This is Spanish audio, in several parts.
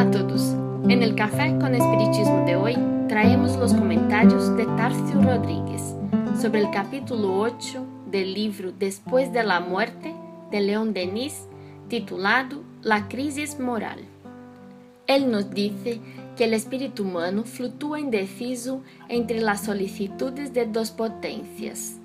En el Café con Espiritismo de hoy traemos los comentarios de Tarcio Rodríguez sobre el capítulo 8 del libro Después de la muerte de León Denis titulado La crisis moral. Él nos dice que el espíritu humano fluctúa indeciso entre las solicitudes de dos potencias.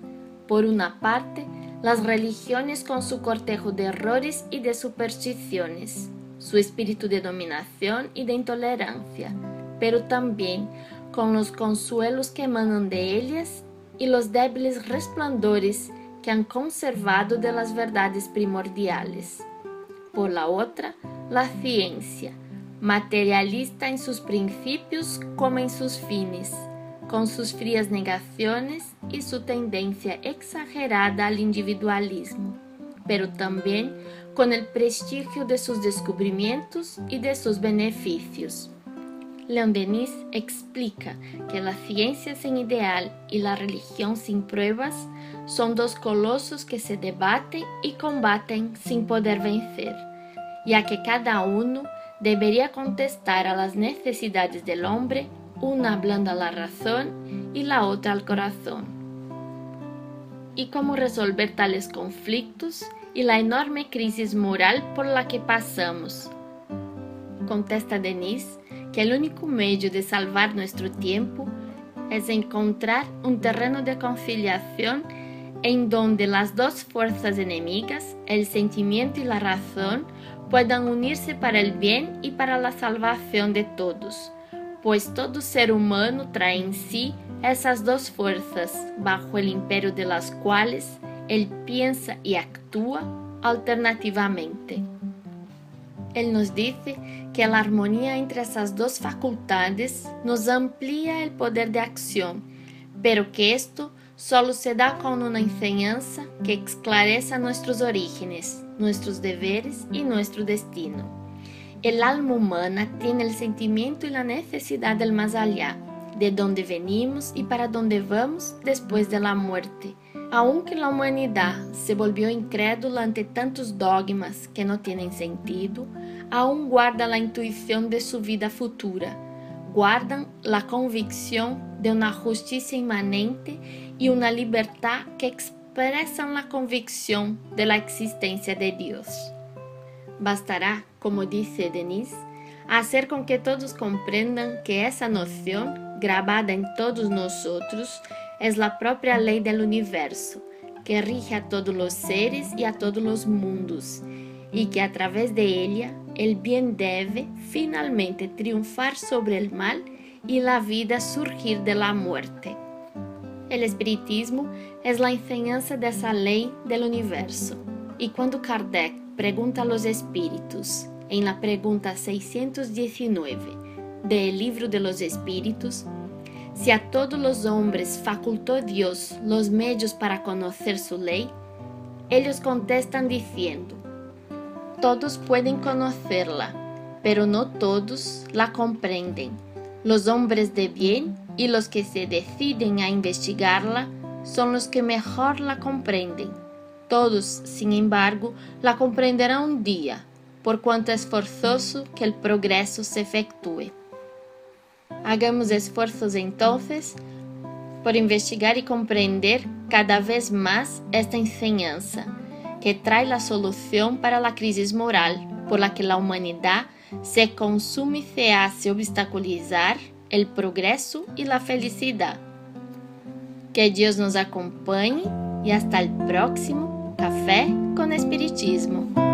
Por una parte, las religiones con su cortejo de errores y de supersticiones, su espíritu de dominación y de intolerancia, pero también con los consuelos que emanan de ellas y los débiles resplandores que han conservado de las verdades primordiales. Por la otra, la ciencia, materialista en sus principios como en sus fines, con sus frías negaciones y su tendencia exagerada al individualismo, pero también con el prestigio de sus descubrimientos y de sus beneficios. Leon Denis explica que la ciencia sin ideal y la religión sin pruebas son dos colosos que se debaten y combaten sin poder vencer, ya que cada uno debería contestar a las necesidades del hombre, una hablando a la razón y la otra al corazón. ¿Y cómo resolver tales conflictos y la enorme crisis moral por la que pasamos? Contesta Denise que el único medio de salvar nuestro tiempo es encontrar un terreno de conciliación en donde las dos fuerzas enemigas, el sentimiento y la razón, puedan unirse para el bien y para la salvación de todos, pues todo ser humano trae en sí esas dos fuerzas bajo el imperio de las cuales él piensa y actúa alternativamente. Él nos dice que la armonía entre esas dos facultades nos amplía el poder de acción, pero que esto solo se da con una enseñanza que esclareza nuestros orígenes, nuestros deberes y nuestro destino. El alma humana tiene el sentimiento y la necesidad del más allá, de dónde venimos y para dónde vamos después de la muerte. Aunque la humanidad se volvió incrédula ante tantos dogmas que no tienen sentido, aún guarda la intuición de su vida futura, guardan la convicción de una justicia inmanente y una libertad que expresan la convicción de la existencia de Dios. Bastará, como dice Denise, hacer con que todos comprendan que esa noción, gravada em todos nós outros, é a própria lei do universo, que rige a todos os seres e a todos os mundos, e que através de ela, o bem deve finalmente triunfar sobre o mal e a vida surgir de la muerte. Espiritismo é a enseñanza dessa lei do universo. E quando Kardec pergunta aos espíritos, em la pergunta 619, del libro de los espíritus, si a todos los hombres facultó Dios los medios para conocer su ley, ellos contestan diciendo, todos pueden conocerla, pero no todos la comprenden. Los hombres de bien y los que se deciden a investigarla son los que mejor la comprenden. Todos, sin embargo, la comprenderán un día, por cuanto es forzoso que el progreso se efectúe. Hagamos esfuerzos entonces por investigar y comprender cada vez más esta enseñanza que trae la solución para la crisis moral por la que la humanidad se consume y se hace obstaculizar el progreso y la felicidad. Que Dios nos acompañe y hasta el próximo Café con Espiritismo.